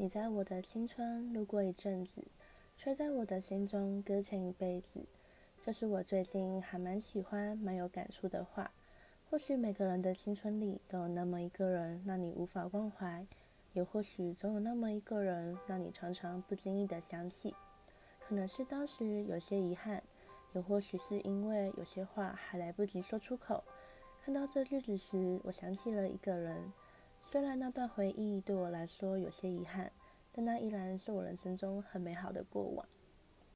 你在我的青春路过一阵子，却在我的心中搁浅一辈子。这是我最近还蛮喜欢、蛮有感触的话。或许每个人的青春里都有那么一个人让你无法忘怀，也或许总有那么一个人让你常常不经意的想起。可能是当时有些遗憾，也或许是因为有些话还来不及说出口。看到这句子时，我想起了一个人。虽然那段回忆对我来说有些遗憾，但那依然是我人生中很美好的过往。